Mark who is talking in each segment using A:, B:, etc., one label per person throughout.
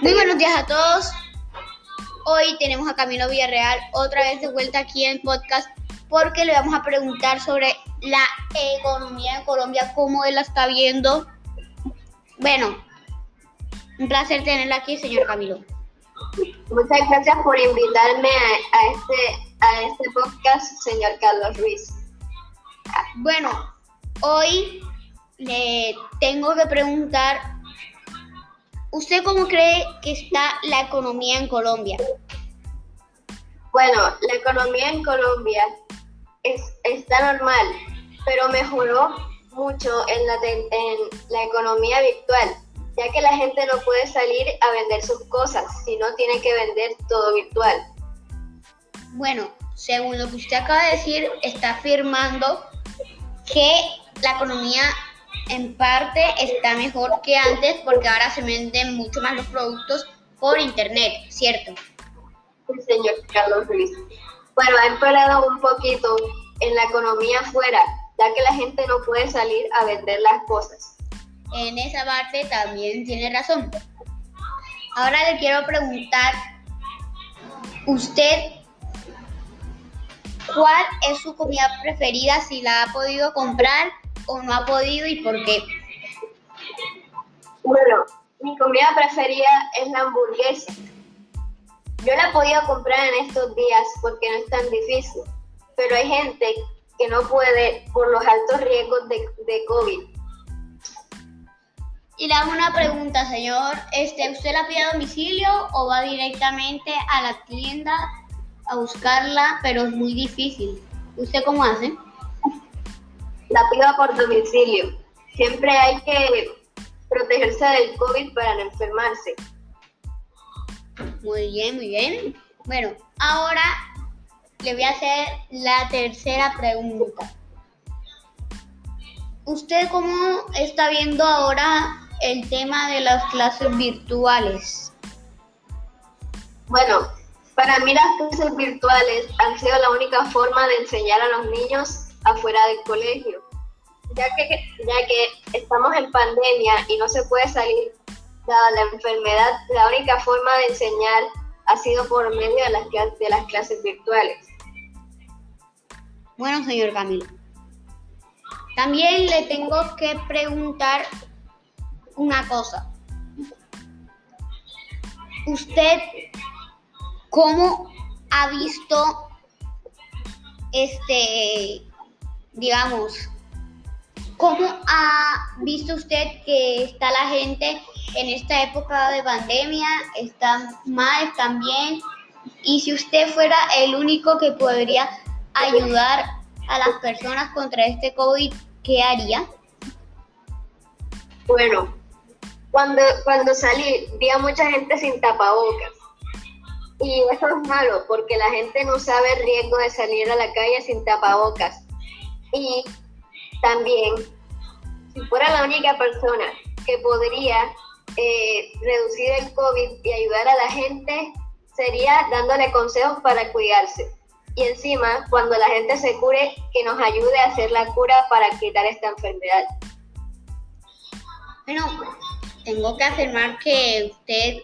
A: Muy buenos días a todos. Hoy tenemos a Camilo Villarreal otra vez de vuelta aquí en podcast porque le vamos a preguntar sobre la economía en Colombia, cómo él la está viendo. Bueno, un placer tenerla aquí, señor Camilo.
B: Muchas gracias por invitarme a, este, a este podcast, señor Carlos Ruiz.
A: Bueno, hoy le tengo que preguntar, ¿usted cómo cree que está la economía en Colombia?
B: Bueno, la economía en Colombia es, está normal, pero mejoró mucho en la, en la economía virtual, ya que la gente no puede salir a vender sus cosas, sino tiene que vender todo virtual.
A: Bueno, según lo que usted acaba de decir, está afirmando que la economía en parte está mejor que antes porque ahora se venden mucho más los productos por internet, ¿cierto?
B: Sí, señor Carlos Luis. Bueno, ha empeorado un poquito en la economía afuera, ya que la gente no puede salir a vender las cosas.
A: En esa parte también tiene razón. Ahora le quiero preguntar, ¿usted cuál es su comida preferida? Si la ha podido comprar o no ha podido y por qué.
B: Bueno, mi comida preferida es la hamburguesa. Yo la he podido comprar en estos días porque no es tan difícil, pero hay gente que no puede por los altos riesgos de, de COVID.
A: Y le hago una pregunta, señor. Este, ¿Usted la pide a domicilio o va directamente a la tienda a buscarla? Pero es muy difícil. ¿Usted cómo hace?
B: La pido por domicilio. Siempre hay que protegerse del COVID para no enfermarse.
A: Muy bien, muy bien. Bueno, ahora le voy a hacer la tercera pregunta. ¿Usted cómo está viendo ahora el tema de las clases virtuales?
B: Bueno, para mí las clases virtuales han sido la única forma de enseñar a los niños afuera del colegio, ya que, ya que estamos en pandemia y no se puede salir dada la enfermedad, la única forma de enseñar ha sido por medio de las, de las clases virtuales.
A: Bueno, señor Camilo. También le tengo que preguntar una cosa. ¿Usted cómo ha visto este, digamos, cómo ha visto usted que está la gente en esta época de pandemia? ¿Están mal? ¿Están bien? Y si usted fuera el único que podría ayudar a las personas contra este COVID, ¿qué haría?
B: Bueno, cuando, cuando salí vi a mucha gente sin tapabocas. Y eso es malo porque la gente no sabe el riesgo de salir a la calle sin tapabocas. Y también, si fuera la única persona que podría eh, reducir el COVID y ayudar a la gente, sería dándole consejos para cuidarse. Y encima, cuando la gente se cure, que nos ayude a hacer la cura para quitar esta enfermedad.
A: Bueno, tengo que afirmar que usted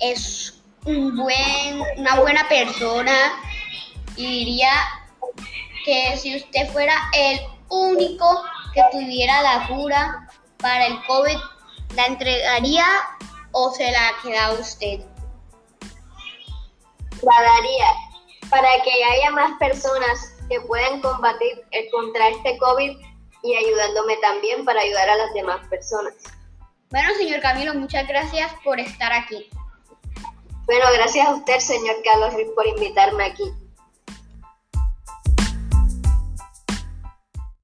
A: es un buen, una buena persona y diría que si usted fuera el único que tuviera la cura para el COVID, ¿la entregaría o se la queda usted?
B: La daría para que haya más personas que puedan combatir contra este COVID y ayudándome también para ayudar a las demás personas.
A: Bueno, señor Camilo, muchas gracias por estar aquí.
B: Bueno, gracias a usted, señor Carlos por invitarme aquí.